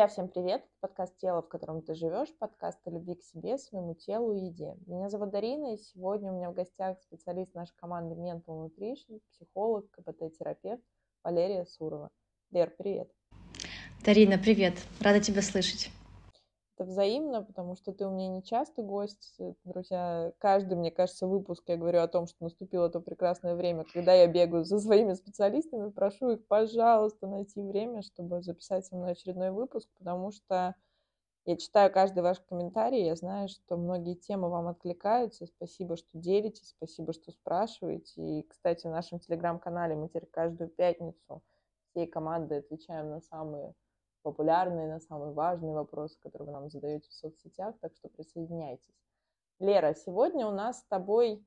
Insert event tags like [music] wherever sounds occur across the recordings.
Друзья, всем привет! Подкаст «Тело, в котором ты живешь», подкаст о любви к себе, своему телу и еде. Меня зовут Дарина, и сегодня у меня в гостях специалист нашей команды Mental Nutrition, психолог, КПТ-терапевт Валерия Сурова. Лер, привет! Дарина, привет! Рада тебя слышать это взаимно, потому что ты у меня не частый гость. Друзья, каждый, мне кажется, выпуск я говорю о том, что наступило то прекрасное время, когда я бегаю за своими специалистами, прошу их, пожалуйста, найти время, чтобы записать со мной очередной выпуск, потому что я читаю каждый ваш комментарий, я знаю, что многие темы вам откликаются. Спасибо, что делитесь, спасибо, что спрашиваете. И, кстати, в нашем телеграм-канале мы теперь каждую пятницу всей командой отвечаем на самые популярные, на самые важные вопросы, которые вы нам задаете в соцсетях, так что присоединяйтесь. Лера, сегодня у нас с тобой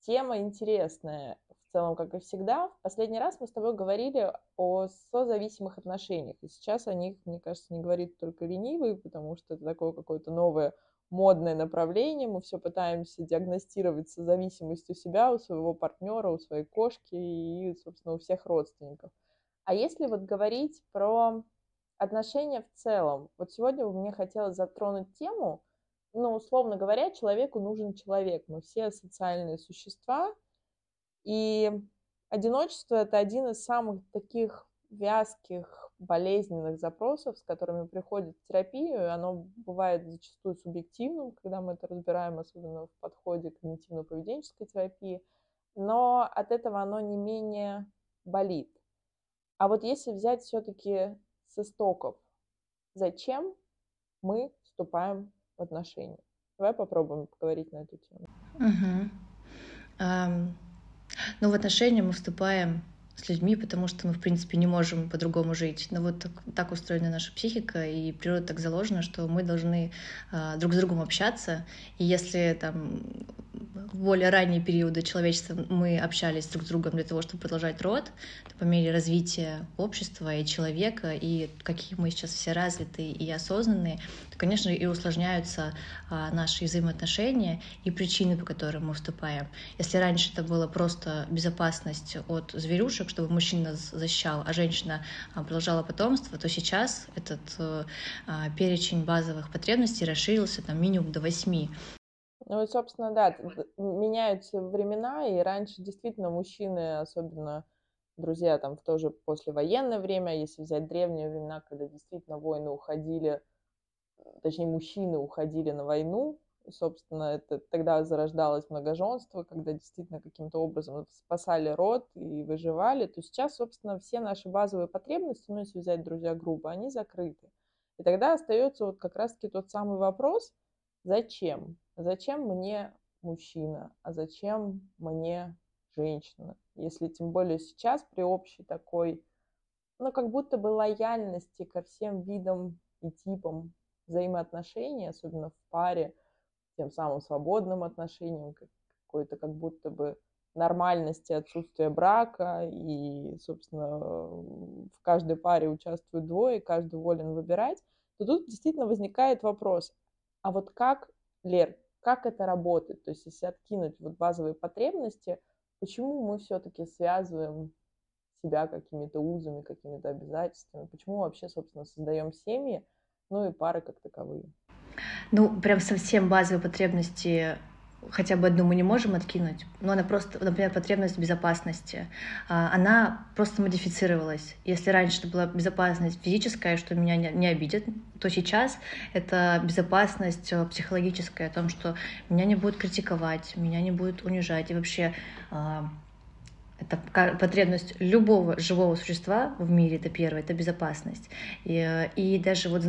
тема интересная, в целом, как и всегда. В последний раз мы с тобой говорили о созависимых отношениях, и сейчас о них, мне кажется, не говорит только ленивый, потому что это такое какое-то новое модное направление, мы все пытаемся диагностировать созависимость у себя, у своего партнера, у своей кошки и, собственно, у всех родственников. А если вот говорить про отношения в целом. Вот сегодня мне хотелось затронуть тему, ну, условно говоря, человеку нужен человек. Мы все социальные существа, и одиночество – это один из самых таких вязких, болезненных запросов, с которыми приходит терапию, оно бывает зачастую субъективным, когда мы это разбираем, особенно в подходе к когнитивно-поведенческой терапии, но от этого оно не менее болит. А вот если взять все-таки с истоков. Зачем мы вступаем в отношения? Давай попробуем поговорить на эту тему. Угу. Um, ну, в отношения мы вступаем с людьми, потому что мы, в принципе, не можем по-другому жить. Но вот так, так устроена наша психика, и природа так заложена, что мы должны э, друг с другом общаться. И если там в более ранние периоды человечества мы общались друг с другом для того, чтобы продолжать род, по мере развития общества и человека, и какие мы сейчас все развитые и осознанные, то, конечно, и усложняются а, наши взаимоотношения и причины, по которым мы вступаем. Если раньше это было просто безопасность от зверюшек, чтобы мужчина защищал, а женщина а, продолжала потомство, то сейчас этот а, перечень базовых потребностей расширился там минимум до восьми. Ну и, собственно, да, меняются времена, и раньше действительно мужчины, особенно друзья там в тоже послевоенное время, если взять древние времена, когда действительно войны уходили, точнее, мужчины уходили на войну, и, собственно, это тогда зарождалось многоженство, когда действительно каким-то образом спасали род и выживали, то сейчас, собственно, все наши базовые потребности, ну, если взять друзья группы, они закрыты. И тогда остается вот как раз-таки тот самый вопрос, зачем? Зачем мне мужчина, а зачем мне женщина? Если тем более сейчас при общей такой, ну, как будто бы лояльности ко всем видам и типам взаимоотношений, особенно в паре, тем самым свободным отношениям, какой-то как будто бы нормальности отсутствия брака, и, собственно, в каждой паре участвуют двое, каждый волен выбирать, то тут действительно возникает вопрос, а вот как, Лер, как это работает. То есть если откинуть вот базовые потребности, почему мы все-таки связываем себя какими-то узами, какими-то обязательствами, почему вообще, собственно, создаем семьи, ну и пары как таковые. Ну, прям совсем базовые потребности хотя бы одну мы не можем откинуть, но она просто, например, потребность безопасности, а, она просто модифицировалась. Если раньше это была безопасность физическая, что меня не, обидят, то сейчас это безопасность э, психологическая, о том, что меня не будут критиковать, меня не будут унижать, и вообще а, это потребность любого живого существа в мире, это первое, это безопасность. И, э, и даже вот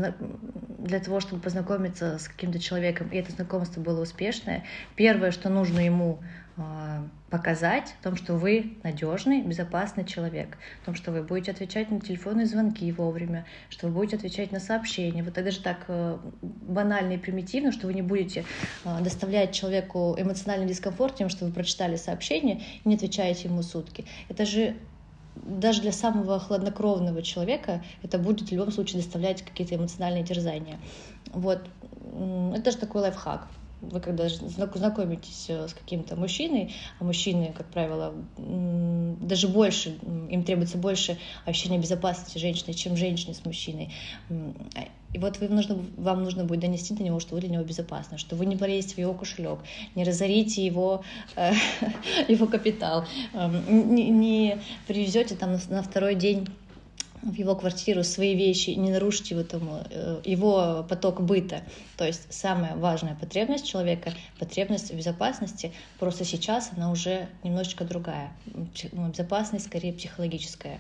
для того, чтобы познакомиться с каким-то человеком, и это знакомство было успешное, первое, что нужно ему показать в том, что вы надежный, безопасный человек, в том, что вы будете отвечать на телефонные звонки вовремя, что вы будете отвечать на сообщения. Вот это же так э, банально и примитивно, что вы не будете а, доставлять человеку эмоциональный дискомфорт тем, что вы прочитали сообщение и не отвечаете ему сутки. Это же даже для самого хладнокровного человека это будет в любом случае доставлять какие-то эмоциональные терзания. Вот. Это же такой лайфхак. Вы когда знакомитесь э, с каким-то мужчиной, а мужчины, как правило, даже больше, им требуется больше ощущения безопасности женщины, чем женщины с мужчиной. И вот вы нужно, вам нужно будет донести до него, что вы для него безопасны, что вы не полезете в его кошелек, не разорите его, э, [laughs] его капитал, эм, не, не привезете там на, на второй день в его квартиру свои вещи, не нарушить его, там, э, его поток быта. То есть самая важная потребность человека, потребность в безопасности, просто сейчас она уже немножечко другая. Ну, безопасность скорее психологическая.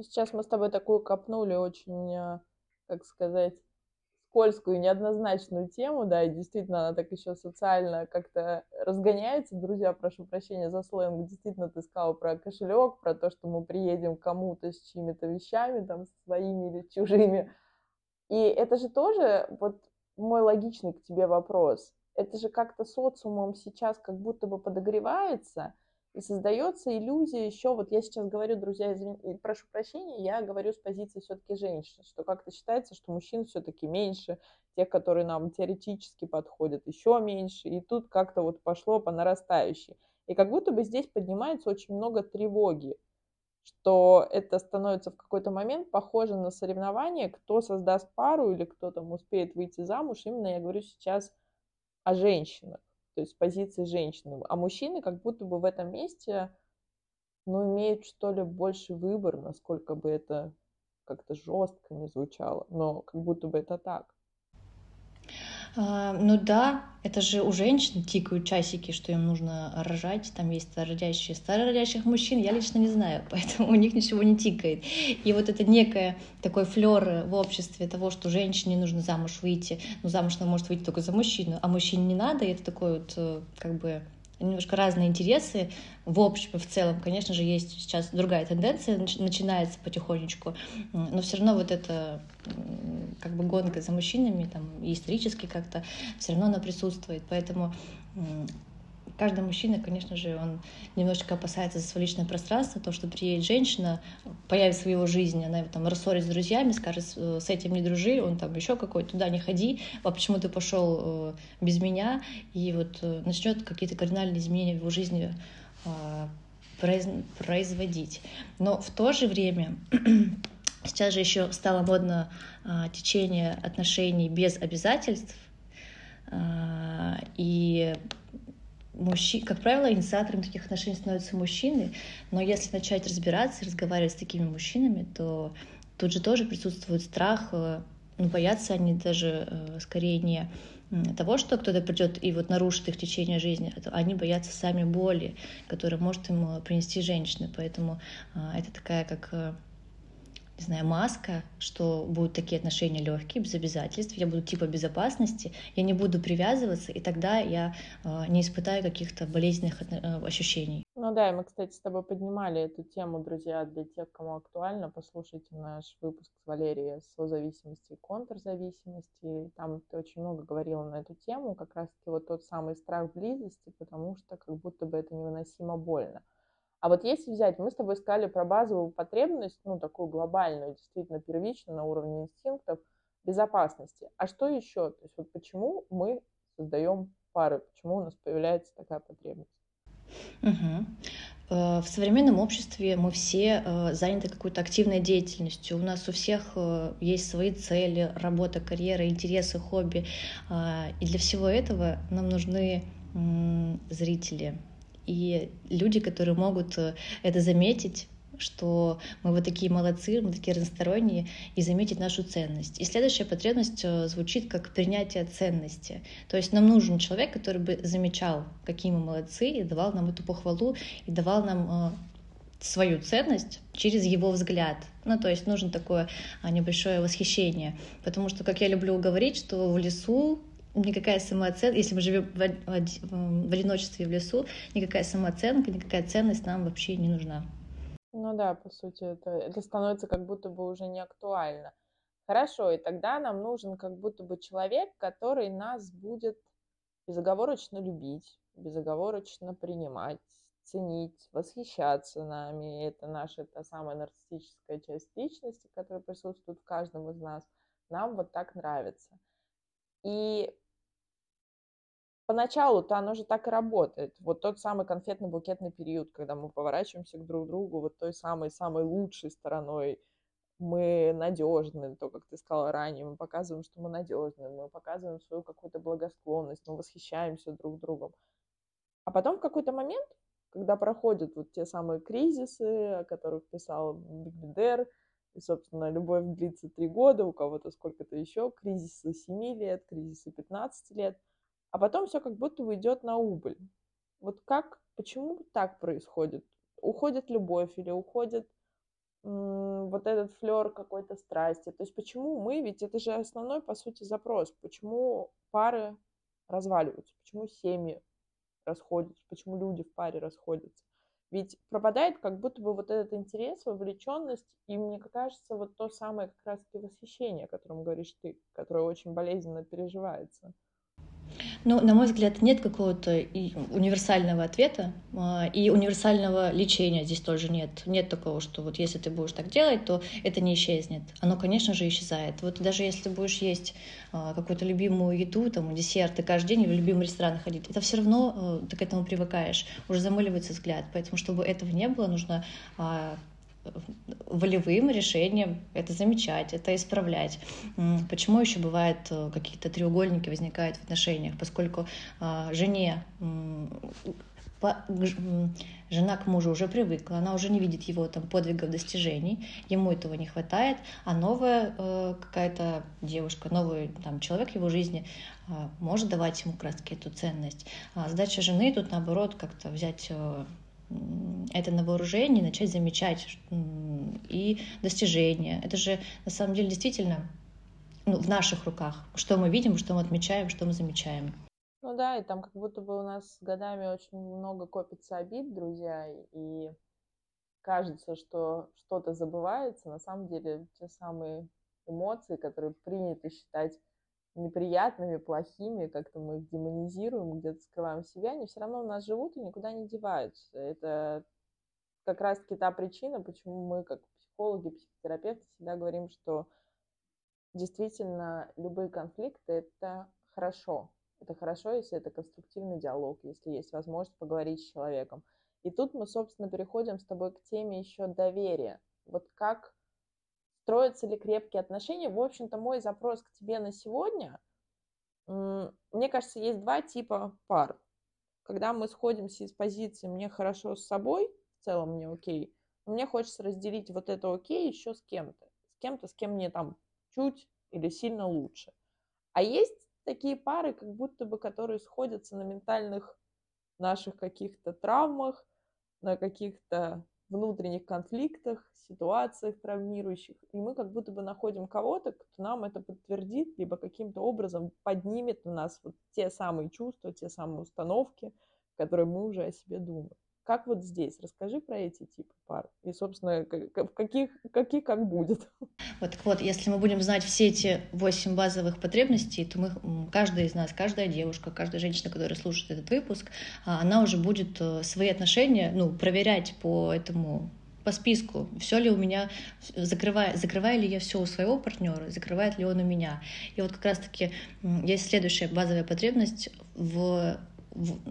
Сейчас мы с тобой такую копнули очень, э, как сказать, скользкую, неоднозначную тему, да, и действительно она так еще социально как-то разгоняется. Друзья, прошу прощения за сленг, действительно ты сказал про кошелек, про то, что мы приедем кому-то с чьими-то вещами, там, своими или чужими. И это же тоже вот мой логичный к тебе вопрос. Это же как-то социумом сейчас как будто бы подогревается – создается иллюзия еще, вот я сейчас говорю, друзья, извин, прошу прощения, я говорю с позиции все-таки женщин, что как-то считается, что мужчин все-таки меньше, тех, которые нам теоретически подходят, еще меньше, и тут как-то вот пошло по нарастающей. И как будто бы здесь поднимается очень много тревоги, что это становится в какой-то момент похоже на соревнование, кто создаст пару или кто там успеет выйти замуж. Именно я говорю сейчас о женщинах то есть позиции женщины. А мужчины как будто бы в этом месте, ну, имеют, что ли, больше выбор, насколько бы это как-то жестко не звучало, но как будто бы это так. А, ну да, это же у женщин тикают часики, что им нужно рожать, там есть старородящие. Старородящих мужчин я лично не знаю, [laughs] поэтому у них ничего не тикает. И вот это некое такой флер в обществе того, что женщине нужно замуж выйти, ну замуж она может выйти только за мужчину, а мужчине не надо, и это такой вот э, как бы немножко разные интересы. В общем в целом, конечно же, есть сейчас другая тенденция, начинается потихонечку, но все равно вот эта как бы гонка за мужчинами, там, исторически как-то, все равно она присутствует. Поэтому каждый мужчина, конечно же, он немножечко опасается за свое личное пространство, то, что приедет женщина, появится в его жизни, она там рассорится с друзьями, скажет, с этим не дружи, он там еще какой, туда не ходи, а почему ты пошел э, без меня, и вот э, начнет какие-то кардинальные изменения в его жизни э, производить. Но в то же время [clears throat] сейчас же еще стало модно течение отношений без обязательств, и мужчин, как правило, инициатором таких отношений становятся мужчины, но если начать разбираться и разговаривать с такими мужчинами, то тут же тоже присутствует страх, э, ну, боятся они даже э, скорее не того, что кто-то придет и вот нарушит их течение жизни, а они боятся сами боли, которую может им принести женщина. Поэтому это такая как не знаю, маска, что будут такие отношения легкие, без обязательств, я буду типа безопасности, я не буду привязываться, и тогда я э, не испытаю каких-то болезненных э, ощущений. Ну да, и мы, кстати, с тобой поднимали эту тему, друзья, для тех, кому актуально, послушайте наш выпуск с Валерией созависимости и контрзависимости. Там ты очень много говорила на эту тему, как раз-таки вот тот самый страх близости, потому что как будто бы это невыносимо больно. А вот если взять, мы с тобой сказали про базовую потребность, ну, такую глобальную, действительно первичную на уровне инстинктов, безопасности. А что еще? То есть вот почему мы создаем пары, почему у нас появляется такая потребность? Угу. В современном обществе мы все э, заняты какой-то активной деятельностью. У нас у всех э, есть свои цели, работа, карьера, интересы, хобби. А, и для всего этого нам нужны зрители, и люди, которые могут э, это заметить, что мы вот такие молодцы, мы такие разносторонние, и заметить нашу ценность. И следующая потребность э, звучит как принятие ценности. То есть нам нужен человек, который бы замечал, какие мы молодцы, и давал нам эту похвалу, и давал нам э, свою ценность через его взгляд. Ну, то есть нужно такое а, небольшое восхищение. Потому что, как я люблю говорить, что в лесу никакая самооценка, если мы живем в, в, в одиночестве в лесу, никакая самооценка, никакая ценность нам вообще не нужна. Ну да, по сути, это, это становится как будто бы уже не актуально. Хорошо, и тогда нам нужен как будто бы человек, который нас будет безоговорочно любить, безоговорочно принимать, ценить, восхищаться нами. Это наша та самая нарциссическая часть личности, которая присутствует в каждом из нас. Нам вот так нравится. И поначалу-то оно же так и работает. Вот тот самый конфетно-букетный период, когда мы поворачиваемся к друг другу вот той самой-самой лучшей стороной, мы надежны, то, как ты сказала ранее, мы показываем, что мы надежны, мы показываем свою какую-то благосклонность, мы восхищаемся друг другом. А потом в какой-то момент, когда проходят вот те самые кризисы, о которых писал Биг Бедер, и, собственно, любовь длится три года, у кого-то сколько-то еще, кризисы 7 лет, кризисы 15 лет, а потом все как будто бы идет на убыль. Вот как, почему так происходит? Уходит любовь или уходит вот этот флер какой-то страсти. То есть почему мы, ведь это же основной, по сути, запрос, почему пары разваливаются, почему семьи расходятся, почему люди в паре расходятся. Ведь пропадает как будто бы вот этот интерес, вовлеченность, и мне кажется, вот то самое как раз-таки восхищение, о котором говоришь ты, которое очень болезненно переживается. Ну, на мой взгляд, нет какого-то универсального ответа а, и универсального лечения здесь тоже нет. Нет такого, что вот если ты будешь так делать, то это не исчезнет. Оно, конечно же, исчезает. Вот даже если ты будешь есть а, какую-то любимую еду, там, десерт, и каждый день в любимый ресторан ходить, это все равно а, ты к этому привыкаешь, уже замыливается взгляд. Поэтому, чтобы этого не было, нужно волевым решением это замечать, это исправлять. Почему еще бывают э, какие-то треугольники возникают в отношениях, поскольку а, жене жена к мужу уже привыкла, она уже не видит его там подвигов, достижений, ему этого не хватает, а новая э, какая-то девушка, новый там человек в его жизни э, может давать ему раз эту ценность. А задача жены тут наоборот как-то взять э, это на вооружение, начать замечать и достижения. Это же на самом деле действительно ну, в наших руках, что мы видим, что мы отмечаем, что мы замечаем. Ну да, и там как будто бы у нас с годами очень много копится обид, друзья, и кажется, что что-то забывается. На самом деле те самые эмоции, которые принято считать неприятными, плохими, как-то мы их демонизируем, где-то скрываем себя, они все равно у нас живут и никуда не деваются. Это как раз-таки та причина, почему мы, как психологи, психотерапевты, всегда говорим, что действительно любые конфликты — это хорошо. Это хорошо, если это конструктивный диалог, если есть возможность поговорить с человеком. И тут мы, собственно, переходим с тобой к теме еще доверия. Вот как строятся ли крепкие отношения. В общем-то, мой запрос к тебе на сегодня, мне кажется, есть два типа пар. Когда мы сходимся из позиции «мне хорошо с собой», в целом мне окей, мне хочется разделить вот это окей еще с кем-то. С кем-то, с кем мне там чуть или сильно лучше. А есть такие пары, как будто бы, которые сходятся на ментальных наших каких-то травмах, на каких-то внутренних конфликтах, ситуациях травмирующих, и мы как будто бы находим кого-то, кто нам это подтвердит, либо каким-то образом поднимет у нас вот те самые чувства, те самые установки, которые мы уже о себе думаем. Как вот здесь? Расскажи про эти типы пар. И, собственно, каких, каких как будет. Вот так вот, если мы будем знать все эти восемь базовых потребностей, то мы, каждая из нас, каждая девушка, каждая женщина, которая слушает этот выпуск, а, она уже будет э, свои отношения ну, проверять по этому по списку, все ли у меня, закрываю, закрываю ли я все у своего партнера, закрывает ли он у меня. И вот как раз-таки есть следующая базовая потребность в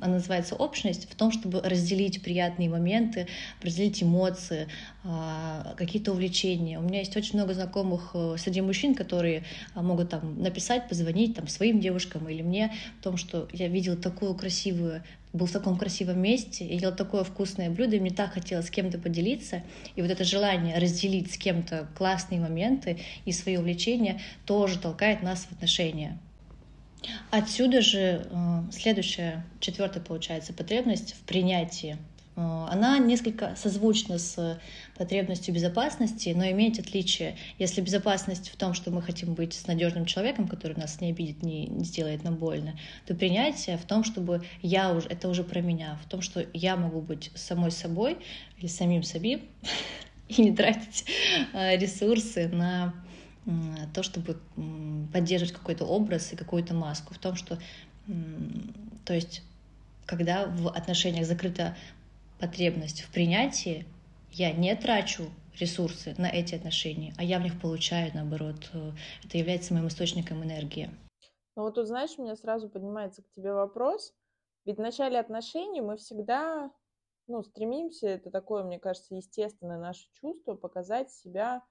она называется общность, в том, чтобы разделить приятные моменты, разделить эмоции, а, какие-то увлечения. У меня есть очень много знакомых э, среди мужчин, которые а, могут там написать, позвонить там своим девушкам или мне о том, что я видела такую красивую был в таком красивом месте, я ела такое вкусное блюдо, и мне так хотелось с кем-то поделиться. И вот это желание разделить с кем-то классные моменты и свои увлечения тоже толкает нас в отношения. Отсюда же э, следующая, четвертая, получается, потребность в принятии. Э, она несколько созвучна с потребностью безопасности, но имеет отличие. Если безопасность в том, что мы хотим быть с надежным человеком, который нас не обидит, не, не сделает нам больно, то принятие в том, чтобы я уже, это уже про меня, в том, что я могу быть самой собой или самим собой [laughs] и не тратить э, ресурсы на то, чтобы поддерживать какой-то образ и какую-то маску, в том, что, то есть, когда в отношениях закрыта потребность в принятии, я не трачу ресурсы на эти отношения, а я в них получаю, наоборот, э, это является моим источником энергии. Ну вот тут, знаешь, у меня сразу поднимается к тебе вопрос. Ведь в начале отношений мы всегда, ну, стремимся, это такое, мне кажется, естественное наше чувство, показать себя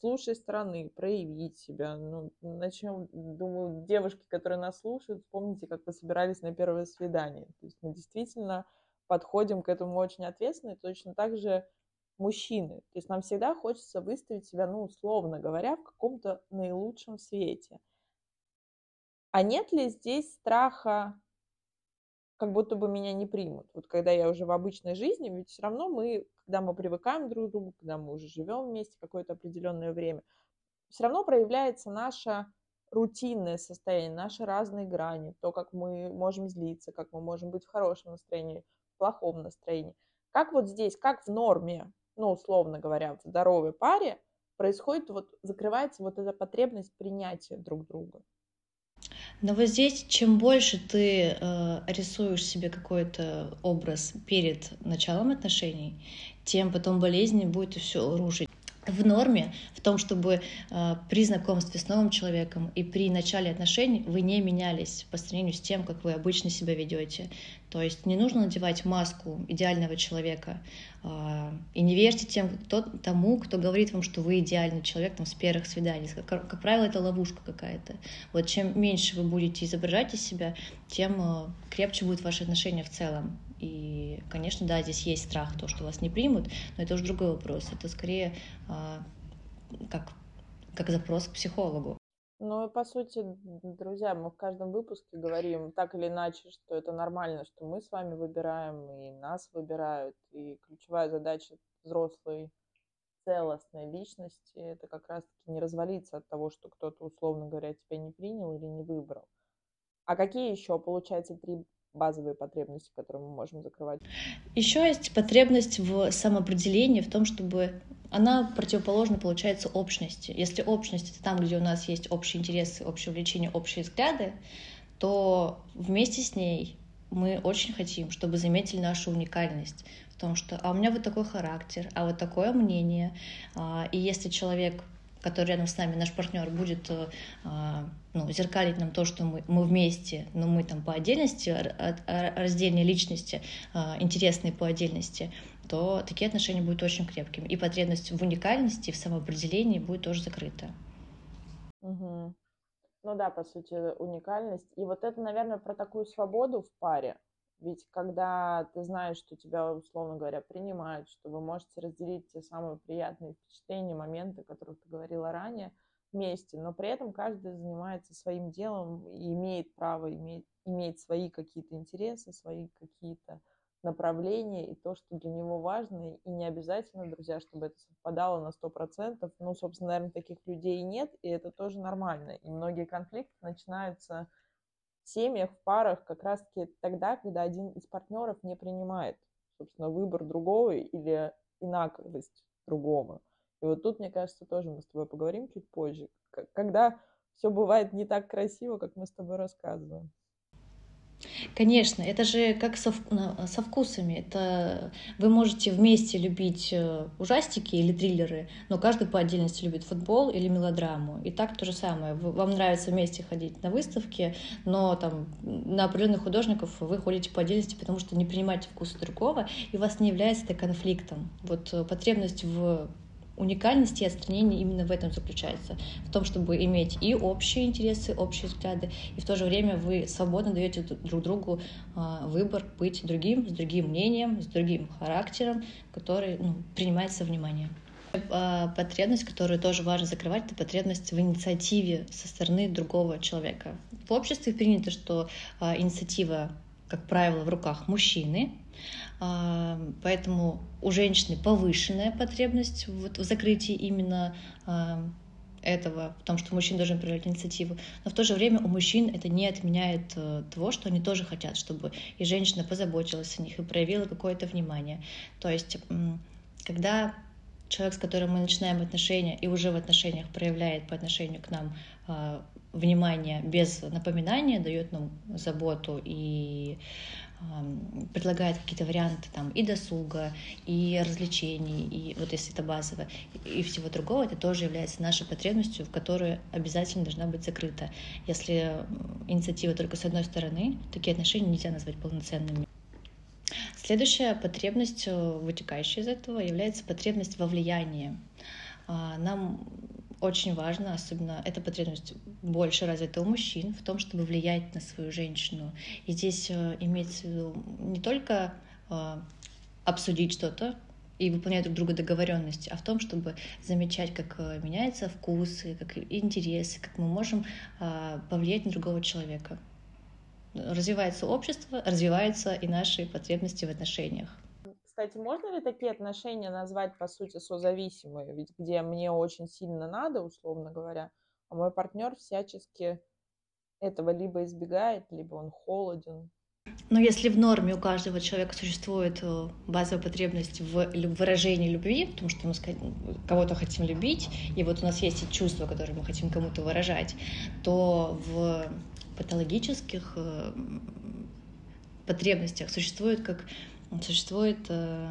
с лучшей стороны, проявить себя. Ну, начнем, думаю, девушки, которые нас слушают, вспомните, как вы собирались на первое свидание. То есть мы действительно подходим к этому очень ответственно, и точно так же мужчины. То есть нам всегда хочется выставить себя, ну, условно говоря, в каком-то наилучшем свете. А нет ли здесь страха, как будто бы меня не примут? Вот когда я уже в обычной жизни, ведь все равно мы, когда мы привыкаем друг к другу, когда мы уже живем вместе какое-то определенное время, все равно проявляется наше рутинное состояние, наши разные грани, то, как мы можем злиться, как мы можем быть в хорошем настроении, в плохом настроении. Как вот здесь, как в норме, ну, условно говоря, в здоровой паре происходит, вот закрывается вот эта потребность принятия друг друга? Но вот здесь, чем больше ты э, рисуешь себе какой-то образ перед началом отношений, тем потом болезнь будет все рушить в норме, в том, чтобы э, при знакомстве с новым человеком и при начале отношений вы не менялись по сравнению с тем, как вы обычно себя ведете. То есть не нужно надевать маску идеального человека. Э, и не верьте тем, кто, тому, кто говорит вам, что вы идеальный человек там, с первых свиданий. Как, как правило, это ловушка какая-то. Вот чем меньше вы будете изображать из себя, тем э, крепче будут ваши отношения в целом. И, конечно, да, здесь есть страх, то, что вас не примут, но это уже другой вопрос. Это скорее а, как, как запрос к психологу. Ну и по сути, друзья, мы в каждом выпуске говорим так или иначе, что это нормально, что мы с вами выбираем, и нас выбирают. И ключевая задача взрослой целостной личности это как раз-таки не развалиться от того, что кто-то, условно говоря, тебя не принял или не выбрал. А какие еще, получается, три базовые потребности, которые мы можем закрывать. Еще есть потребность в самоопределении, в том, чтобы она противоположна, получается, общности. Если общность — это там, где у нас есть общие интересы, общее увлечение, общие взгляды, то вместе с ней мы очень хотим, чтобы заметили нашу уникальность в том, что а у меня вот такой характер, а вот такое мнение. А, и если человек который рядом с нами, наш партнер, будет э, а, ну, зеркалить нам то, что мы, мы вместе, но мы там по отдельности, раздельные личности, а, интересные по отдельности, то такие отношения будут очень крепкими. И потребность в уникальности, в самоопределении будет тоже закрыта. Угу. Ну да, по сути, уникальность. И вот это, наверное, про такую свободу в паре. Ведь когда ты знаешь, что тебя, условно говоря, принимают, что вы можете разделить те самые приятные впечатления, моменты, о которых ты говорила ранее, вместе, но при этом каждый занимается своим делом и имеет право иметь, иметь свои какие-то интересы, свои какие-то направления и то, что для него важно, и не обязательно, друзья, чтобы это совпадало на сто процентов. Ну, собственно, наверное, таких людей нет, и это тоже нормально. И многие конфликты начинаются семьях, в парах как раз-таки тогда, когда один из партнеров не принимает, собственно, выбор другого или инаковость другого. И вот тут, мне кажется, тоже мы с тобой поговорим чуть позже, когда все бывает не так красиво, как мы с тобой рассказываем. Конечно, это же как со, со вкусами. Это вы можете вместе любить э, ужастики или триллеры, но каждый по отдельности любит футбол или мелодраму. И так то же самое. Вам нравится вместе ходить на выставки, но там на определенных художников вы ходите по отдельности, потому что не принимаете вкуса другого, и у вас не является это конфликтом. Вот э, потребность в уникальность и отстранение именно в этом заключается. В том, чтобы иметь и общие интересы, общие взгляды, и в то же время вы свободно даете друг другу а, выбор быть другим, с другим мнением, с другим характером, который ну, принимается внимание. А, потребность, которую тоже важно закрывать, это потребность в инициативе со стороны другого человека. В обществе принято, что а, инициатива, как правило, в руках мужчины, поэтому у женщины повышенная потребность вот в закрытии именно а, этого, в том, что мужчина должен проявлять инициативу. Но в то же время у мужчин это не отменяет э, того, что они тоже хотят, чтобы и женщина позаботилась о них и проявила какое-то внимание. То есть, когда человек, с которым мы начинаем отношения и уже в отношениях проявляет по отношению к нам а, внимание без напоминания, дает нам заботу и предлагает какие-то варианты там и досуга, и развлечений, и вот если это базово, и всего другого, это тоже является нашей потребностью, в которую обязательно должна быть закрыта. Если инициатива только с одной стороны, такие отношения нельзя назвать полноценными. Следующая потребность, э, вытекающая из этого, является потребность во влиянии. А, нам очень важно, особенно эта потребность больше развита у мужчин, в том, чтобы влиять на свою женщину. И здесь э, имеется в виду не только э, обсудить что-то и выполнять друг друга договоренности, а в том, чтобы замечать, как э, меняются вкусы, как интересы, как мы можем повлиять на другого человека. Развивается общество, развиваются и наши потребности в отношениях. Кстати, можно ли такие отношения назвать, по сути, созависимые? Ведь где мне очень сильно надо, условно говоря, а мой партнер всячески этого либо избегает, либо он холоден. Но если в норме у каждого человека существует э, базовая потребность в выражении любви, потому что мы кого-то хотим любить, и вот у нас есть эти чувства, которые мы хотим кому-то выражать, то в патологических э, потребностях существует как существует э,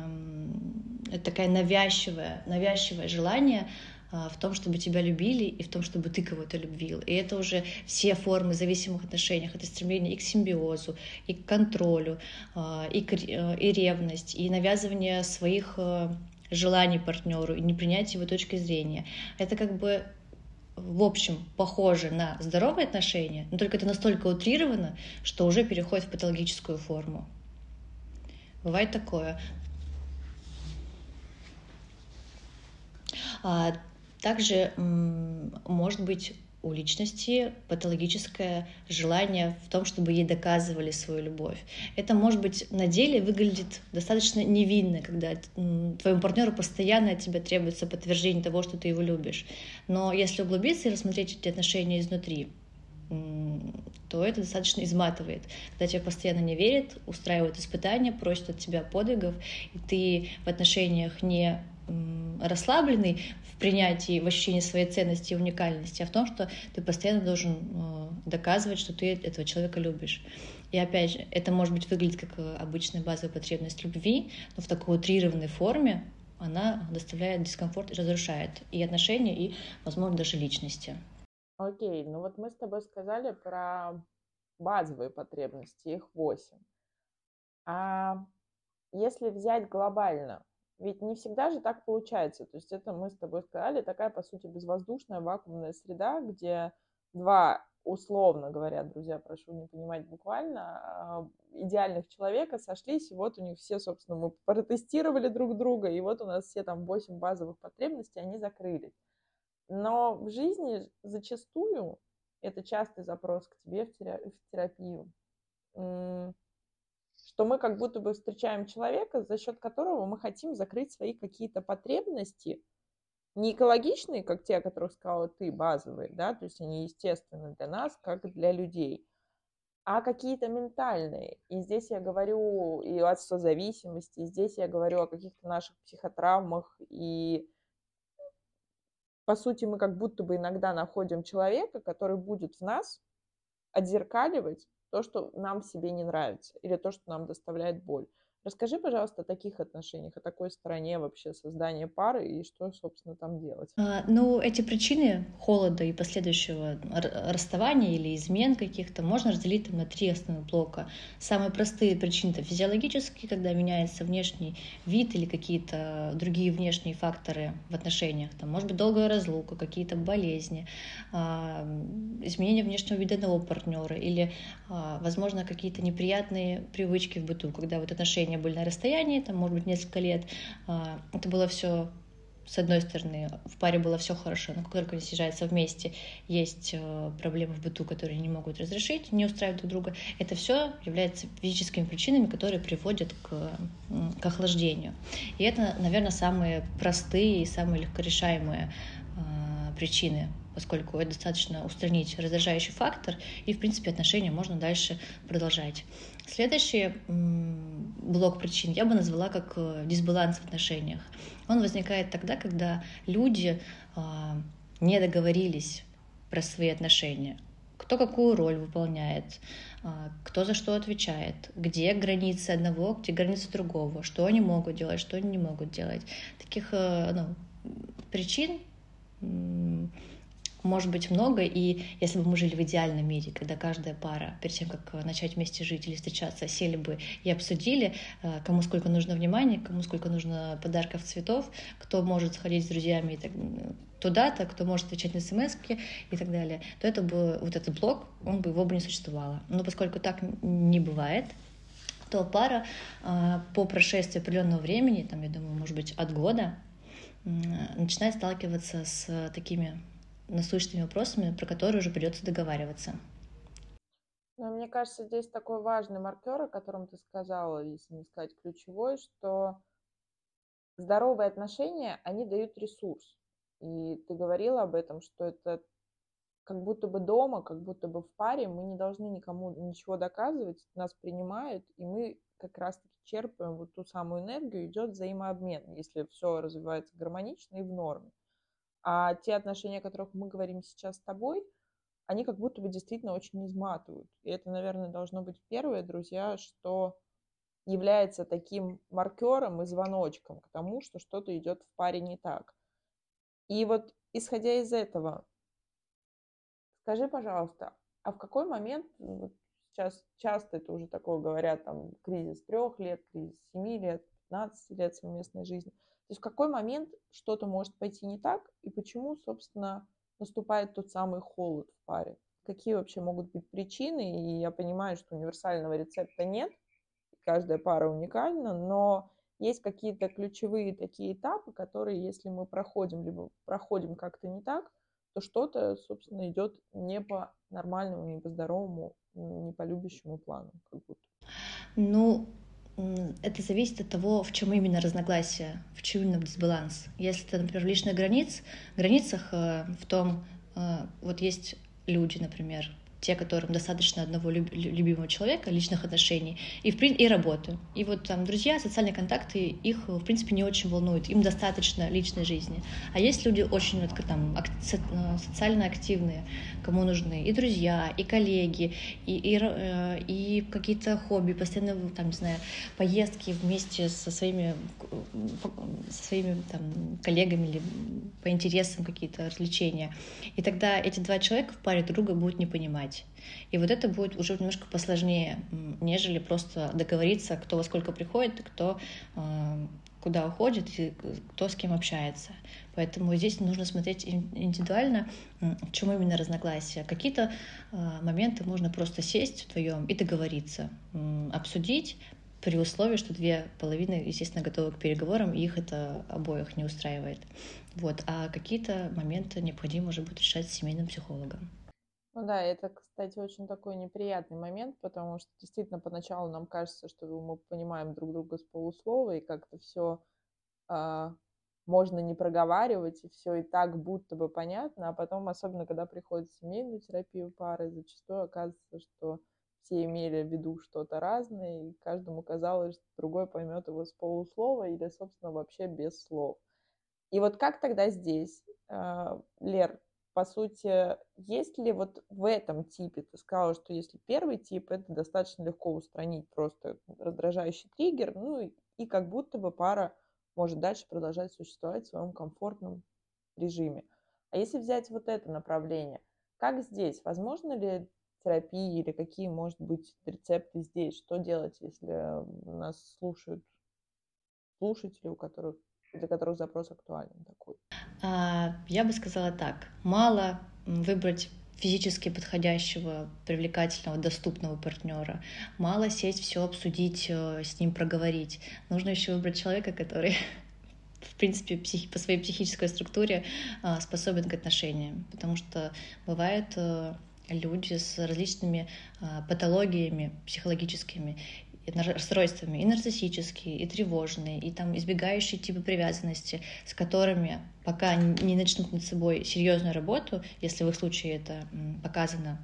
такая навязчивое, навязчивое желание э, в том, чтобы тебя любили и в том, чтобы ты кого-то любил. И это уже все формы зависимых отношений. Это стремление и к симбиозу, и к контролю, э, и, к, э, и ревность, и навязывание своих желаний партнеру, и непринятие его точки зрения. Это как бы в общем, похоже на здоровые отношения, но только это настолько утрировано, что уже переходит в патологическую форму. Бывает такое. А также может быть у личности патологическое желание в том, чтобы ей доказывали свою любовь. Это, может быть, на деле выглядит достаточно невинно, когда твоему партнеру постоянно от тебя требуется подтверждение того, что ты его любишь. Но если углубиться и рассмотреть эти отношения изнутри, то это достаточно изматывает. Когда тебе постоянно не верят, устраивают испытания, просят от тебя подвигов, и ты в отношениях не расслабленный в принятии, в ощущении своей ценности и уникальности, а в том, что ты постоянно должен э, доказывать, что ты этого человека любишь. И опять же, это может быть выглядеть как э, обычная базовая потребность любви, но в такой утрированной форме она доставляет дискомфорт и разрушает и отношения, и, возможно, даже личности. Окей, ну вот мы с тобой сказали про базовые потребности, их восемь. А если взять глобально, ведь не всегда же так получается. То есть это мы с тобой сказали, такая, по сути, безвоздушная вакуумная среда, где два, условно говоря, друзья, прошу не понимать буквально, а, идеальных человека сошлись, и вот у них все, собственно, мы протестировали друг друга, и вот у нас все там восемь базовых потребностей, они закрылись. Но в жизни зачастую, это частый запрос к тебе в терапию, что мы как будто бы встречаем человека, за счет которого мы хотим закрыть свои какие-то потребности, не экологичные, как те, о которых сказала ты, базовые, да, то есть они естественны для нас, как для людей, а какие-то ментальные. И здесь я говорю и о созависимости, и здесь я говорю о каких-то наших психотравмах и по сути, мы как будто бы иногда находим человека, который будет в нас отзеркаливать то, что нам в себе не нравится, или то, что нам доставляет боль. Расскажи, пожалуйста, о таких отношениях, о такой стороне вообще создания пары и что, собственно, там делать. А, ну, эти причины холода и последующего расставания или измен каких-то можно разделить там, на три основных блока. Самые простые причины это физиологические, когда меняется внешний вид или какие-то другие внешние факторы в отношениях. Там, может быть, долгая разлука, какие-то болезни, а, изменение внешнего вида одного партнера или, а, возможно, какие-то неприятные привычки в быту, когда вот отношения отношения были на расстоянии, там, может быть, несколько лет. А, это было все с одной стороны, в паре было все хорошо, но как только они съезжаются вместе, есть э, проблемы в быту, которые не могут разрешить, не устраивают друг друга. Это все является физическими причинами, которые приводят к, к охлаждению. И это, наверное, самые простые и самые легкорешаемые э, причины поскольку это достаточно устранить раздражающий фактор, и, в принципе, отношения можно дальше продолжать. Следующий блок причин я бы назвала как э, дисбаланс в отношениях. Он возникает тогда, когда люди а, не договорились про свои отношения. кто какую роль выполняет, а, кто за что отвечает, где границы одного, где границы другого, что они могут делать, что они не могут делать. Таких э, ну, причин может быть много, и если бы мы жили в идеальном мире, когда каждая пара, перед тем, как э, начать вместе жить или встречаться, сели бы и обсудили, э, кому сколько нужно внимания, кому сколько нужно подарков, цветов, кто может сходить с друзьями и так, туда-то, кто может отвечать на смс и так далее, то это бы, вот этот блок, он бы, его бы не существовало. Но поскольку так не бывает, то пара э, по прошествии определенного времени, там, я думаю, может быть, от года, начинает сталкиваться с такими насущными вопросами, про которые уже придется договариваться. Но мне кажется, здесь такой важный маркер, о котором ты сказала, если не сказать ключевой, что здоровые отношения, они дают ресурс. И ты говорила об этом, что это как будто бы дома, как будто бы в паре, мы не должны никому ничего доказывать, нас принимают, и мы как раз-таки черпаем вот ту самую энергию, идет взаимообмен, если все развивается гармонично и в норме. А те отношения, о которых мы говорим сейчас с тобой, они как будто бы действительно очень изматывают. И это, наверное, должно быть первое, друзья, что является таким маркером и звоночком к тому, что что-то идет в паре не так. И вот исходя из этого, скажи, пожалуйста, а в какой момент, вот сейчас часто это уже такое говорят, там, кризис трех лет, кризис семи лет, 15 лет совместной жизни – то есть в какой момент что-то может пойти не так, и почему, собственно, наступает тот самый холод в паре? Какие вообще могут быть причины? И я понимаю, что универсального рецепта нет, каждая пара уникальна, но есть какие-то ключевые такие этапы, которые, если мы проходим, либо проходим как-то не так, то что-то, собственно, идет не по нормальному, не по здоровому, не по любящему плану, как будто. Ну, это зависит от того, в чем именно разногласие, в чем именно дисбаланс. Если это, например, в личных границ, границах э, в том, э, вот есть люди, например, те, которым достаточно одного любимого человека, личных отношений и, в, и работы. И вот там друзья, социальные контакты их, в принципе, не очень волнуют. Им достаточно личной жизни. А есть люди очень там, э, социально активные, кому нужны и друзья, и коллеги, и, и, э, и какие-то хобби, постоянно, там, не знаю, поездки вместе со своими, со своими там, коллегами или по интересам какие-то развлечения. И тогда эти два человека в паре друга будут не понимать понимать. И вот это будет уже немножко посложнее, нежели просто договориться, кто во сколько приходит, кто э, куда уходит и кто с кем общается. Поэтому здесь нужно смотреть индивидуально, в чем именно разногласия. Какие-то э, моменты можно просто сесть вдвоем и договориться, обсудить, при условии, что две половины, естественно, готовы к переговорам, и их это обоих не устраивает. Вот. А какие-то моменты необходимо уже будет решать с семейным психологом. Ну да, это, кстати, очень такой неприятный момент, потому что действительно поначалу нам кажется, что мы понимаем друг друга с полуслова, и как-то все а, можно не проговаривать, и все и так будто бы понятно, а потом, особенно когда приходит семейную терапию пары, зачастую оказывается, что все имели в виду что-то разное, и каждому казалось, что другой поймет его с полуслова или, собственно, вообще без слов. И вот как тогда здесь, а, Лер, по сути, есть ли вот в этом типе, ты сказала, что если первый тип, это достаточно легко устранить просто раздражающий триггер, ну и, и как будто бы пара может дальше продолжать существовать в своем комфортном режиме. А если взять вот это направление, как здесь? Возможно ли терапии или какие, может быть, рецепты здесь? Что делать, если нас слушают слушатели, у которых для которых запрос актуален такой? А, я бы сказала так. Мало выбрать физически подходящего, привлекательного, доступного партнера. Мало сесть, все обсудить, э, с ним проговорить. Нужно еще выбрать человека, который [laughs] в принципе, психи, по своей психической структуре а, способен к отношениям. Потому что бывают э, люди с различными а, патологиями психологическими, расстройствами и нарциссические, и тревожные, и там избегающие типы привязанности, с которыми пока не начнут над собой серьезную работу, если в их случае это показано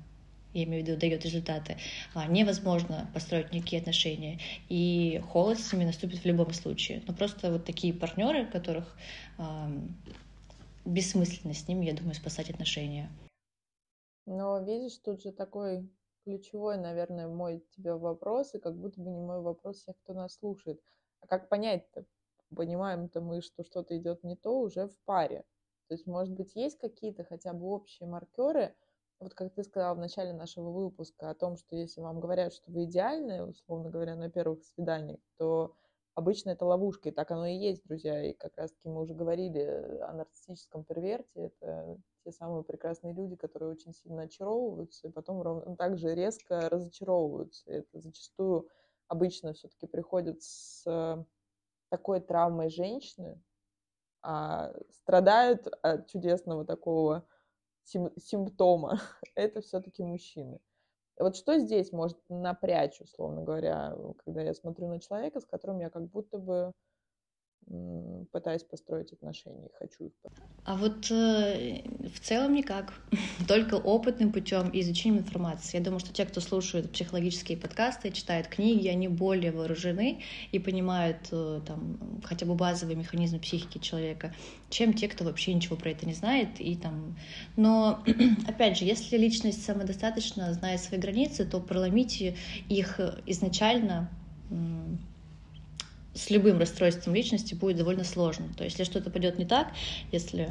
я имею в виду, дает результаты, а, невозможно построить никакие отношения. И холод с ними наступит в любом случае. Но просто вот такие партнеры, которых э, бессмысленно с ними, я думаю, спасать отношения. Но видишь, тут же такой ключевой, наверное, мой тебе вопрос, и как будто бы не мой вопрос всех, кто нас слушает. А как понять-то? Понимаем-то мы, что что-то идет не то уже в паре. То есть, может быть, есть какие-то хотя бы общие маркеры, вот как ты сказала в начале нашего выпуска о том, что если вам говорят, что вы идеальны, условно говоря, на первых свиданиях, то обычно это ловушка, и так оно и есть, друзья. И как раз-таки мы уже говорили о нарциссическом перверте. Это те самые прекрасные люди, которые очень сильно очаровываются, и потом ровно так же резко разочаровываются. И это зачастую обычно все-таки приходит с такой травмой женщины, а страдают от чудесного такого сим- симптома. [laughs] это все-таки мужчины. Вот что здесь может напрячь, условно говоря, когда я смотрю на человека, с которым я как будто бы пытаюсь построить отношения, хочу их. А вот э, в целом никак, [laughs] только опытным путем и изучением информации. Я думаю, что те, кто слушает психологические подкасты, читают книги, они более вооружены и понимают э, там хотя бы базовые механизмы психики человека, чем те, кто вообще ничего про это не знает. И там... Но, [clears throat] опять же, если личность самодостаточно знает свои границы, то проломите их изначально с любым расстройством личности будет довольно сложно. То есть, если что-то пойдет не так, если,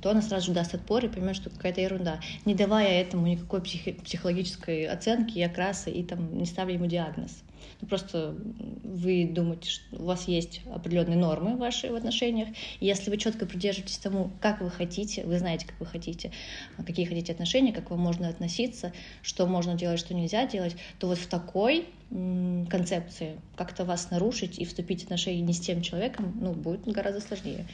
то она сразу же даст отпор и поймет, что какая-то ерунда, не давая этому никакой психи- психологической оценки и окраса, и там не ставля ему диагноз. Ну, просто вы думаете, что у вас есть определенные нормы ваши в отношениях. И если вы четко придерживаетесь тому, как вы хотите, вы знаете, как вы хотите, какие хотите отношения, как вам можно относиться, что можно делать, что нельзя делать, то вот в такой концепции как-то вас нарушить и вступить в отношения не с тем человеком, ну, будет гораздо сложнее.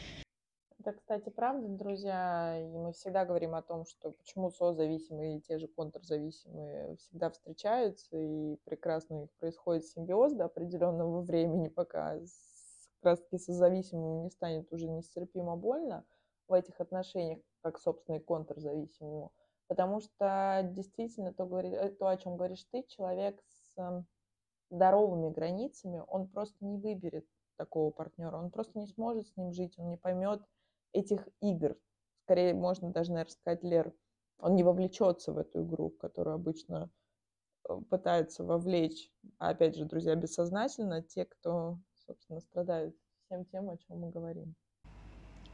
Это, кстати, правда, друзья, и мы всегда говорим о том, что почему созависимые и те же контрзависимые всегда встречаются, и прекрасно у них происходит симбиоз до определенного времени, пока как раз-таки созависимым не станет уже нестерпимо больно в этих отношениях, как, собственно, и контрзависимому. Потому что действительно то, говорит, то, о чем говоришь ты, человек с здоровыми границами, он просто не выберет такого партнера, он просто не сможет с ним жить, он не поймет, этих игр. Скорее, можно даже, наверное, сказать, Лер, он не вовлечется в эту игру, которую обычно э, пытаются вовлечь, а опять же, друзья, бессознательно, те, кто, собственно, страдают всем тем, о чем мы говорим.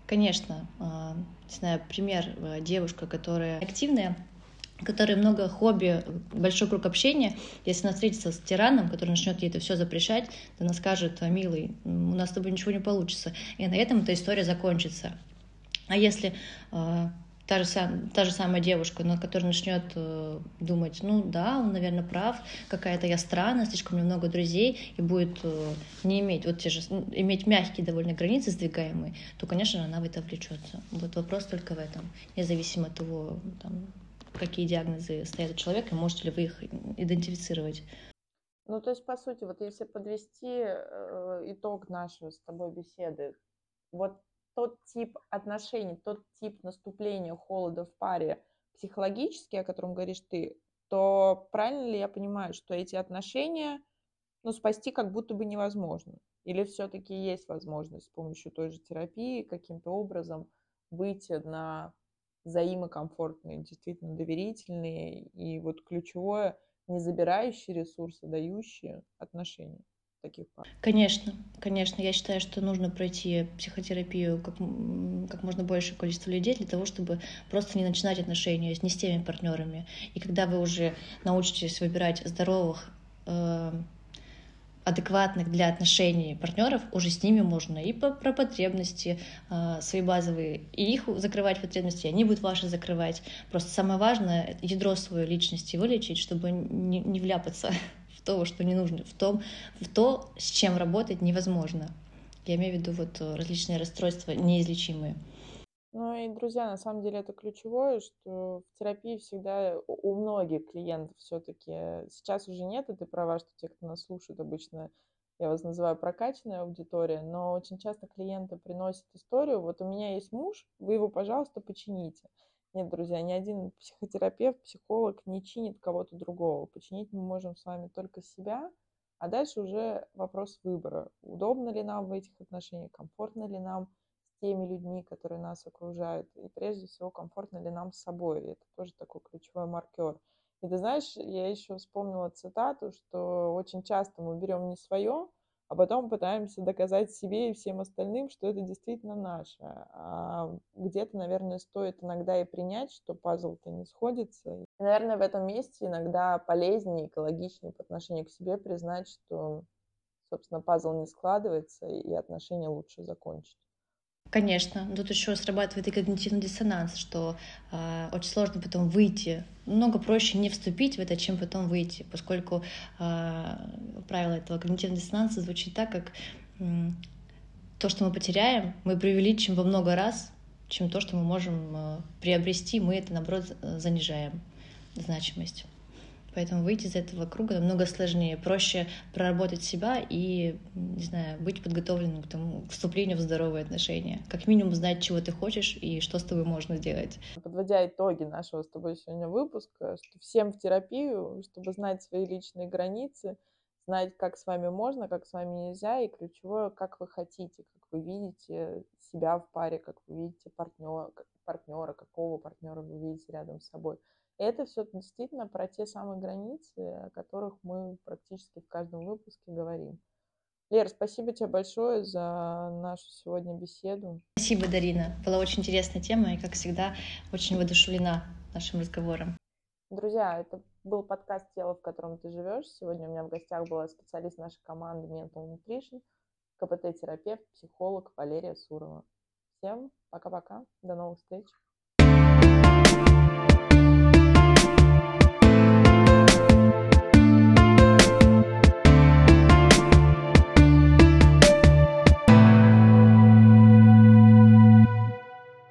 Конечно, а, не знаю, пример, э, девушка, которая активная, которой много хобби, большой круг общения, если она встретится с тираном, который начнет ей это все запрещать, то она скажет, «А, милый, у нас с тобой ничего не получится. И на этом эта история закончится. А если э, та, же сам, та же самая девушка, но которая начнет э, думать, ну да, он, наверное, прав, какая-то я странная, слишком много друзей, и будет э, не иметь вот те же, иметь мягкие довольно границы сдвигаемые, то, конечно, она в это влечется. Вот вопрос только в этом, независимо от того, там, какие диагнозы стоят у человека, можете ли вы их идентифицировать. Ну, то есть, по сути, вот если подвести э, итог нашей с тобой беседы, вот тот тип отношений, тот тип наступления холода в паре психологически, о котором говоришь ты, то правильно ли я понимаю, что эти отношения, ну, спасти как будто бы невозможно? Или все-таки есть возможность с помощью той же терапии каким-то образом выйти на взаимокомфортные, действительно доверительные и вот ключевое, не забирающие ресурсы, дающие отношения? таких пар? Конечно, конечно. Я считаю, что нужно пройти психотерапию как, как можно большее количество людей для того, чтобы просто не начинать отношения не с теми партнерами. И когда вы уже научитесь выбирать здоровых, э, адекватных для отношений партнеров, уже с ними можно и по, про потребности э, свои базовые, и их закрывать потребности, и они будут ваши закрывать. Просто самое важное — ядро своей личности вылечить, чтобы не, не вляпаться [laughs] то, что не нужно, в, том, в то, с чем работать невозможно. Я имею в виду вот э, различные расстройства неизлечимые. Ну и, друзья, на самом деле это ключевое, что в терапии всегда у многих клиентов все-таки сейчас уже нет, и права, что те, кто нас слушает, обычно я вас называю прокачанная аудитория, но очень часто клиенты приносят историю, вот у меня есть муж, вы его, пожалуйста, почините. Нет, друзья, ни один психотерапевт, психолог не чинит кого-то другого. Починить мы можем с вами только себя, а дальше уже вопрос выбора. Удобно ли нам в этих отношениях, комфортно ли нам теми людьми, которые нас окружают, и прежде всего, комфортно ли нам с собой. Это тоже такой ключевой маркер. И ты знаешь, я еще вспомнила цитату, что очень часто мы берем не свое, а потом пытаемся доказать себе и всем остальным, что это действительно наше. А где-то, наверное, стоит иногда и принять, что пазл-то не сходится. И, наверное, в этом месте иногда полезнее, экологичнее по отношению к себе признать, что, собственно, пазл не складывается, и отношения лучше закончить. Конечно, тут еще срабатывает и когнитивный диссонанс, что э, очень сложно потом выйти. Много проще не вступить в это, чем потом выйти, поскольку э, правило этого когнитивного диссонанса звучит так, как э, то, что мы потеряем, мы преувеличим во много раз, чем то, что мы можем э, приобрести, мы это, наоборот, занижаем значимость. Поэтому выйти из этого круга намного сложнее. Проще проработать себя и, не знаю, быть подготовленным к тому к вступлению в здоровые отношения. Как минимум знать, чего ты хочешь и что с тобой можно сделать. Подводя итоги нашего с тобой сегодня выпуска, что всем в терапию, чтобы знать свои личные границы, знать, как с вами можно, как с вами нельзя, и ключевое, как вы хотите, как вы видите себя в паре, как вы видите партнера, партнера какого партнера вы видите рядом с собой. Это все действительно про те самые границы, о которых мы практически в каждом выпуске говорим. Лера, спасибо тебе большое за нашу сегодня беседу. Спасибо, Дарина. Была очень интересная тема и, как всегда, очень воодушевлена нашим разговором. Друзья, это был подкаст «Тело, в котором ты живешь». Сегодня у меня в гостях была специалист нашей команды Mental Nutrition, КПТ-терапевт, психолог Валерия Сурова. Всем пока-пока, до новых встреч.